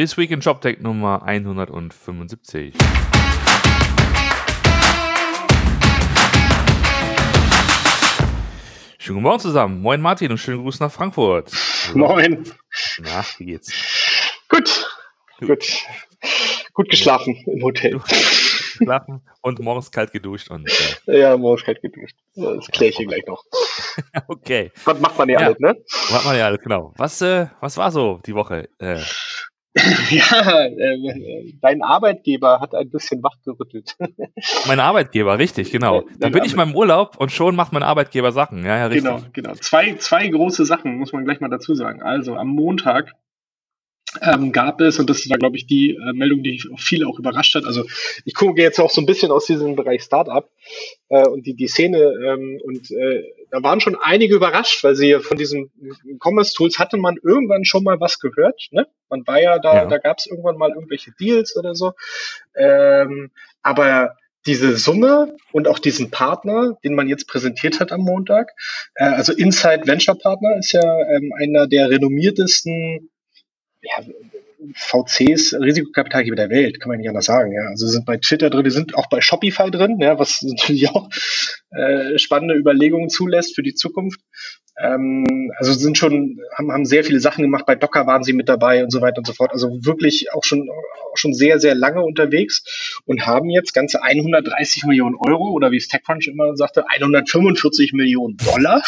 This Week in JobTech Nummer 175. Schönen guten Morgen zusammen. Moin Martin und schönen Gruß nach Frankfurt. Moin. Na, wie geht's? Gut, gut. Gut geschlafen im Hotel. Schlafen und morgens kalt geduscht und. Äh, ja, morgens kalt geduscht. Das kläre ich hier gleich noch. okay. Was macht man ja, Ja. alles, ne? Macht man ja alles, genau. Was, äh, was war so die Woche? Äh, Ja, äh, dein Arbeitgeber hat ein bisschen wachgerüttelt. mein Arbeitgeber, richtig, genau. Da bin ich mal im Urlaub und schon macht mein Arbeitgeber Sachen. Ja, ja, richtig. Genau, genau. Zwei, zwei große Sachen, muss man gleich mal dazu sagen. Also am Montag ähm, gab es, und das war, glaube ich, die äh, Meldung, die viele auch überrascht hat. Also ich gucke jetzt auch so ein bisschen aus diesem Bereich Startup äh, und die, die Szene ähm, und äh, da waren schon einige überrascht, weil sie von diesen Commerce Tools hatte man irgendwann schon mal was gehört. Ne? Man war ja da, Ja. da gab es irgendwann mal irgendwelche Deals oder so. Ähm, aber diese Summe und auch diesen Partner, den man jetzt präsentiert hat am Montag, äh, also Inside Venture Partner ist ja ähm, einer der renommiertesten ja, VCs, Risikokapitalgeber der Welt, kann man nicht anders sagen. Ja. Also sie sind bei Twitter drin, die sind auch bei Shopify drin, ja, was natürlich auch äh, spannende Überlegungen zulässt für die Zukunft. Ähm, also sind schon, haben, haben sehr viele Sachen gemacht, bei Docker waren sie mit dabei und so weiter und so fort. Also wirklich auch schon, auch schon sehr, sehr lange unterwegs und haben jetzt ganze 130 Millionen Euro oder wie es TechCrunch immer sagte, 145 Millionen Dollar.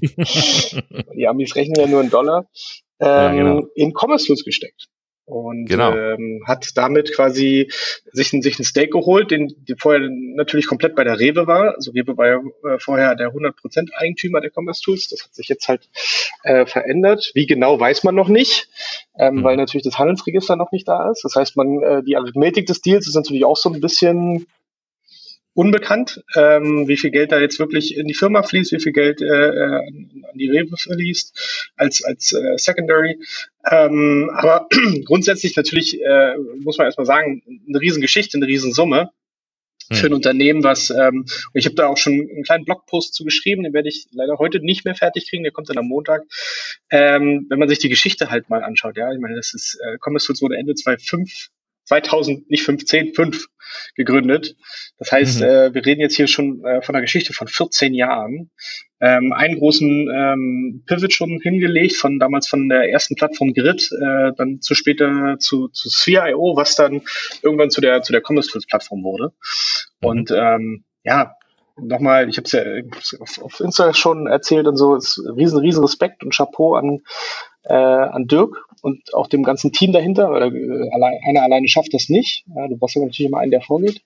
die Amis rechnen ja nur in Dollar. Ähm, Ja, genau. in Commerce Tools gesteckt. Und Genau. ähm, hat damit quasi sich, ein- sich einen Stake geholt, den die vorher natürlich komplett bei der Rewe war. Also Rewe war ja äh, vorher der 100% Eigentümer der Commerce Tools. Das hat sich jetzt halt äh, verändert. Wie genau weiß man noch nicht, ähm, Mhm. weil natürlich das Handelsregister noch nicht da ist. Das heißt, man äh, die Arithmetik des Deals ist natürlich auch so ein bisschen unbekannt, ähm, wie viel Geld da jetzt wirklich in die Firma fließt, wie viel Geld äh, äh, an, die Rewe fließt als als äh, Secondary. Ähm, aber grundsätzlich natürlich äh, muss man erstmal sagen, eine Riesengeschichte, eine Riesensumme für ein Unternehmen, was ähm, ich habe da auch schon einen kleinen Blogpost zu geschrieben, den werde ich leider heute nicht mehr fertig kriegen, der kommt dann am Montag. Ähm, wenn man sich die Geschichte halt mal anschaut, ja, ich meine, das ist äh, Commerce Tools wurde Ende 2005 2000, nicht 15, 5 gegründet. Das heißt, Mhm. äh, wir reden jetzt hier schon äh, von einer Geschichte von 14 Jahren. Ähm, einen großen ähm, Pivot schon hingelegt, von damals von der ersten Plattform Grid, äh, dann zu später zu, zu Sphere.io, was dann irgendwann zu der zu der Commerce Tools Plattform wurde. Mhm. Und ähm, ja, nochmal, ich habe es ja auf, auf Insta schon erzählt und so, ist riesen, riesen Respekt und Chapeau an, äh, an Dirk und auch dem ganzen Team dahinter. Oder, äh, allein, einer alleine schafft das nicht. Ja, du brauchst ja natürlich immer einen, der vorgeht.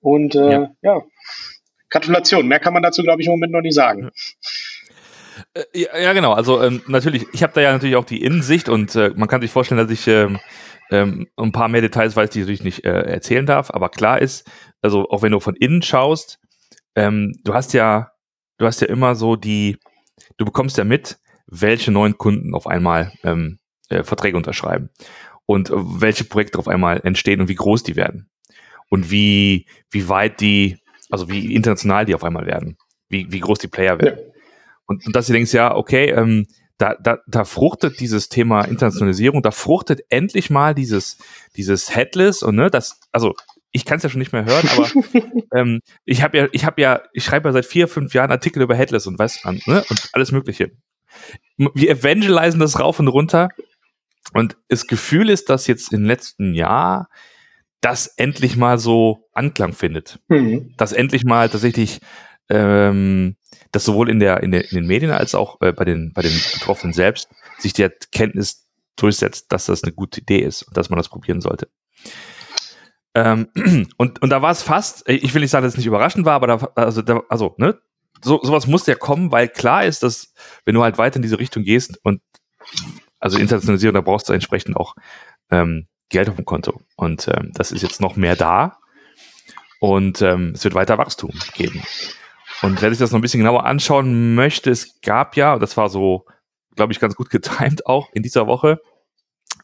Und äh, Ja. ja. Gratulation. Mehr kann man dazu, glaube ich, im Moment noch nicht sagen. Äh, Ja, ja, genau. Also ähm, natürlich, ich habe da ja natürlich auch die Innensicht und äh, man kann sich vorstellen, dass ich ähm, ähm, ein paar mehr Details weiß, die ich natürlich nicht äh, erzählen darf. Aber klar ist, also auch wenn du von innen schaust, ähm, du hast ja, du hast ja immer so die, du bekommst ja mit, welche neuen Kunden auf einmal ähm, äh, Verträge unterschreiben und welche Projekte auf einmal entstehen und wie groß die werden und wie wie weit die, also wie international die auf einmal werden, wie wie groß die Player werden. Und, und dass du denkst, ja, okay, ähm, da, da, da fruchtet dieses Thema Internationalisierung, da fruchtet endlich mal dieses, dieses Headless und ne, das, also ich kann es ja schon nicht mehr hören, aber ähm, ich habe ja, ich habe ja, ich schreibe ja seit vier, fünf Jahren Artikel über Headless und was an, ne, und alles Mögliche. Wir evangelisieren das rauf und runter und das Gefühl ist, dass jetzt im letzten Jahr das endlich mal so Anklang findet Hm. dass endlich mal tatsächlich ähm, dass sowohl in der, in der in den Medien als auch äh, bei den bei den Betroffenen selbst sich die Kenntnis durchsetzt, dass das eine gute Idee ist und dass man das probieren sollte. Ähm, und, und da war es fast, ich will nicht sagen, dass es nicht überraschend war, aber da, also, da, also, ne, so, sowas musste ja kommen, weil klar ist, dass wenn du halt weiter in diese Richtung gehst und also Internationalisierung, da brauchst du entsprechend auch ähm, Geld auf dem Konto. Und ähm, das ist jetzt noch mehr da. Und ähm, es wird weiter Wachstum geben. Und wer sich das noch ein bisschen genauer anschauen möchte, es gab ja, und das war so, glaube ich, ganz gut getimt auch in dieser Woche,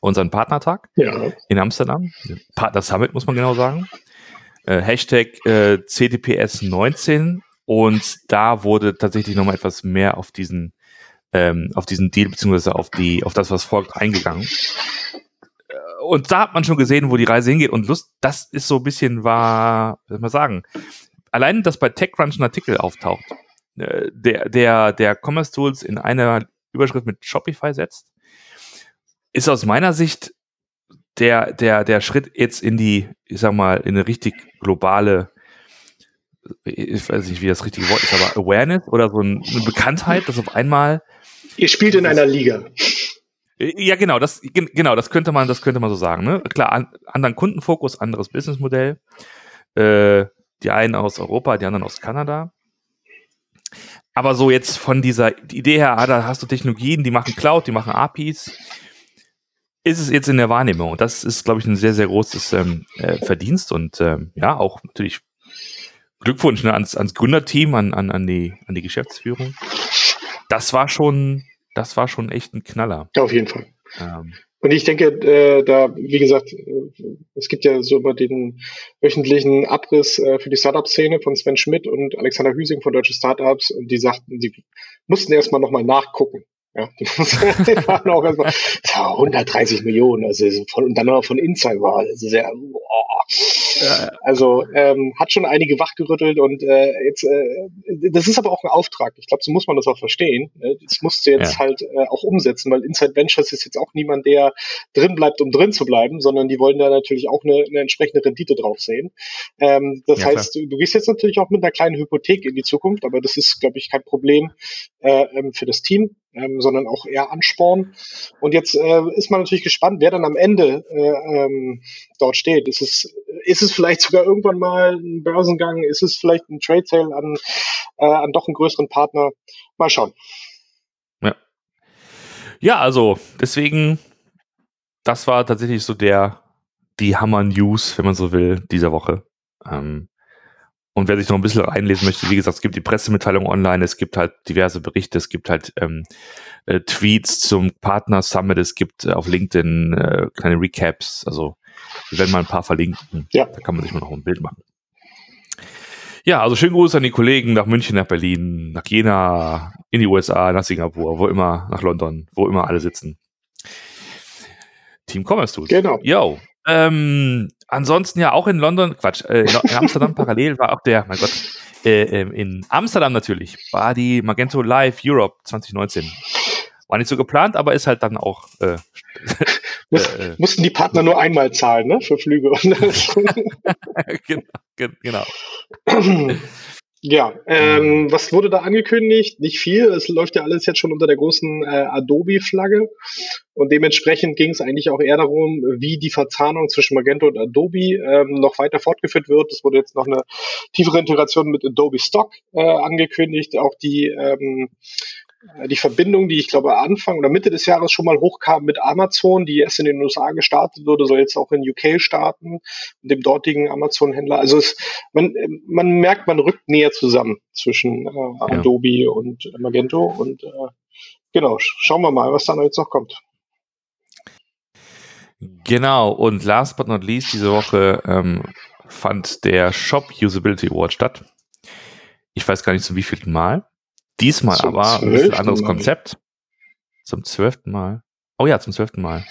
unseren Partnertag Ja. in Amsterdam. Partner Summit, muss man genau sagen. Äh, Hashtag äh, CDPS 19. Und da wurde tatsächlich nochmal etwas mehr auf diesen, ähm, auf diesen Deal, beziehungsweise auf die, auf das, was folgt, eingegangen. Und da hat man schon gesehen, wo die Reise hingeht. Und Lust, das ist so ein bisschen war, was soll man sagen, allein, dass bei TechCrunch ein Artikel auftaucht, äh, der, der, der Commerce Tools in einer Überschrift mit Shopify setzt, ist aus meiner Sicht der, der, der Schritt jetzt in die, ich sag mal, in eine richtig globale, ich weiß nicht, wie das richtige Wort ist, aber Awareness oder so eine Bekanntheit, dass auf einmal. Ihr spielt in einer Liga. Ja, genau, das, genau, das könnte man, das könnte man so sagen, ne? Klar, an, anderen Kundenfokus, anderes Businessmodell. Äh, die einen aus Europa, die anderen aus Kanada. Aber so jetzt von dieser Idee her, ah, da hast du Technologien, die machen Cloud, die machen APIs, ist es jetzt in der Wahrnehmung. Und das ist, glaube ich, ein sehr, sehr großes ähm, äh, Verdienst und ähm, ja, auch natürlich Glückwunsch ne, ans, ans Gründerteam, an, an, an, die, an die Geschäftsführung. Das war schon, das war schon echt ein Knaller. Ja, auf jeden Fall. Ähm, und ich denke, äh, da, wie gesagt, äh, es gibt ja so über den wöchentlichen Abriss äh, für die Startup-Szene von Sven Schmidt und Alexander Hüsing von Deutsche Startups und die sagten, die mussten erstmal nochmal nachgucken. Ja, die waren auch erstmal, ja, 130 Millionen, also von, und dann noch von Inside war, also sehr, boah. Also ähm, hat schon einige wachgerüttelt und äh, jetzt, äh, das ist aber auch ein Auftrag. Ich glaube, so muss man das auch verstehen. Ne? Das musst du jetzt ja. halt äh, auch umsetzen, weil Inside Ventures ist jetzt auch niemand, der drin bleibt, um drin zu bleiben, sondern die wollen da natürlich auch eine, eine entsprechende Rendite drauf sehen. Ähm, das ja, heißt, du, du gehst jetzt natürlich auch mit einer kleinen Hypothek in die Zukunft, aber das ist, glaube ich, kein Problem äh, ähm, für das Team ähm, sondern auch eher Ansporn. Und jetzt äh, ist man natürlich gespannt, wer dann am Ende äh, ähm, dort steht. Ist es, ist es vielleicht sogar irgendwann mal ein Börsengang? Ist es vielleicht ein Trade Sale an, äh, an doch einen größeren Partner? Mal schauen. Ja. Ja, also deswegen, das war tatsächlich so der, die Hammer News, wenn man so will, dieser Woche. Ähm, und wer sich noch ein bisschen reinlesen möchte, wie gesagt, es gibt die Pressemitteilung online, es gibt halt diverse Berichte, es gibt halt ähm, äh, Tweets zum Partner Summit, es gibt äh, auf LinkedIn äh, kleine Recaps, also wir werden mal ein paar verlinken. Ja. Da kann man sich mal noch ein Bild machen. Ja, also schönen Gruß an die Kollegen nach München, nach Berlin, nach Jena, in die USA, nach Singapur, wo immer, nach London, wo immer alle sitzen. Team Commerce Tools. Genau. Yo. Ähm, ansonsten ja auch in London, Quatsch, äh, in Amsterdam parallel war auch der, mein Gott, äh, ähm, in Amsterdam natürlich, war die Magento Live Europe 2019. War nicht so geplant, aber ist halt dann auch. Äh, Muss, äh, mussten die Partner nur einmal zahlen, ne? Für Flüge. genau. genau. Ja, ähm, was wurde da angekündigt? Nicht viel. Es läuft ja alles jetzt schon unter der großen äh, Adobe-Flagge. Und dementsprechend ging es eigentlich auch eher darum, wie die Verzahnung zwischen Magento und Adobe ähm, noch weiter fortgeführt wird. Es wurde jetzt noch eine tiefere Integration mit Adobe Stock äh, angekündigt. Auch die ähm, äh, die Verbindung, die ich glaube Anfang oder Mitte des Jahres schon mal hochkam mit Amazon, die erst in den USA gestartet wurde, soll jetzt auch in UK starten, dem dortigen Amazon-Händler. Also es, man, man merkt, man rückt näher zusammen zwischen äh, ja. Adobe und Magento und äh, genau, schauen wir mal, was dann jetzt noch kommt. Genau, und last but not least, diese Woche ähm, fand der Shop Usability Award statt. Ich weiß gar nicht zum wievielten Mal. Diesmal zum aber ein anderes Mal. Konzept. Zum zwölften Mal. Oh ja, zum zwölften Mal.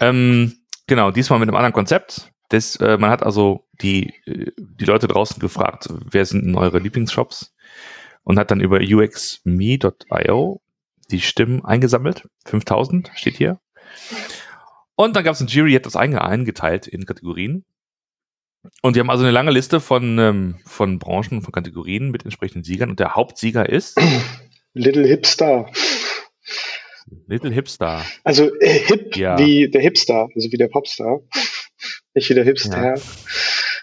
Ähm, genau, diesmal mit einem anderen Konzept. Das, äh, man hat also die, äh, die Leute draußen gefragt, wer sind denn eure Lieblingsshops? Und hat dann über uxme.io die Stimmen eingesammelt. 5000 steht hier. Und dann gab es ein Jury, hat das eingeteilt in Kategorien. Und die haben also eine lange Liste von, ähm, von Branchen, von Kategorien mit entsprechenden Siegern. Und der Hauptsieger ist Little Hipster. Little Hipster. Also äh, hip ja. wie der Hipster, also wie der Popstar. Nicht wie der Hipster. Ja.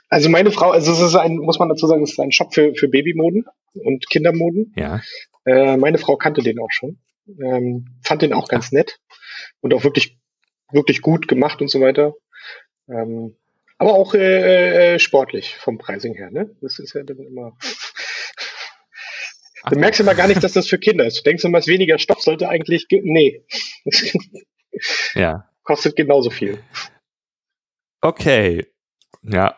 Also meine Frau, also es ist ein, muss man dazu sagen, es ist ein Shop für, für Babymoden und Kindermoden. Ja. Äh, meine Frau kannte den auch schon. Ähm, fand den auch ganz nett und auch wirklich, wirklich gut gemacht und so weiter. Ähm, aber auch äh, äh, sportlich vom Pricing her, ne? Das ist ja dann immer. Du merkst immer gar nicht, dass das für Kinder ist. Du denkst immer, es weniger Stoff sollte eigentlich. Nee. ja. Kostet genauso viel. Okay. Ja.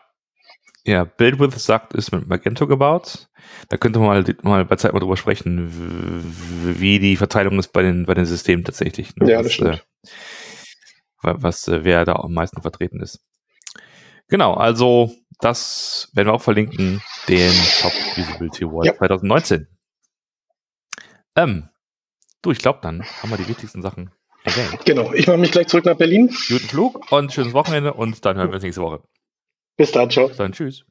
Ja, Buildwidth sagt, ist mit Magento gebaut. Da könnte man mal, mal bei Zeit mal drüber sprechen, wie die Verteilung ist bei den, bei den Systemen tatsächlich. Ne? Ja, das, das stimmt. Äh, was, äh, wer da am meisten vertreten ist. Genau, also das werden wir auch verlinken, den Shop Usability Award Ja. 2019. Ähm, du, ich glaube, dann haben wir die wichtigsten Sachen erwähnt. Genau, ich mache mich gleich zurück nach Berlin. Guten Flug und schönes Wochenende und dann hören wir uns nächste Woche. Bis dann, ciao. Bis dann, tschüss.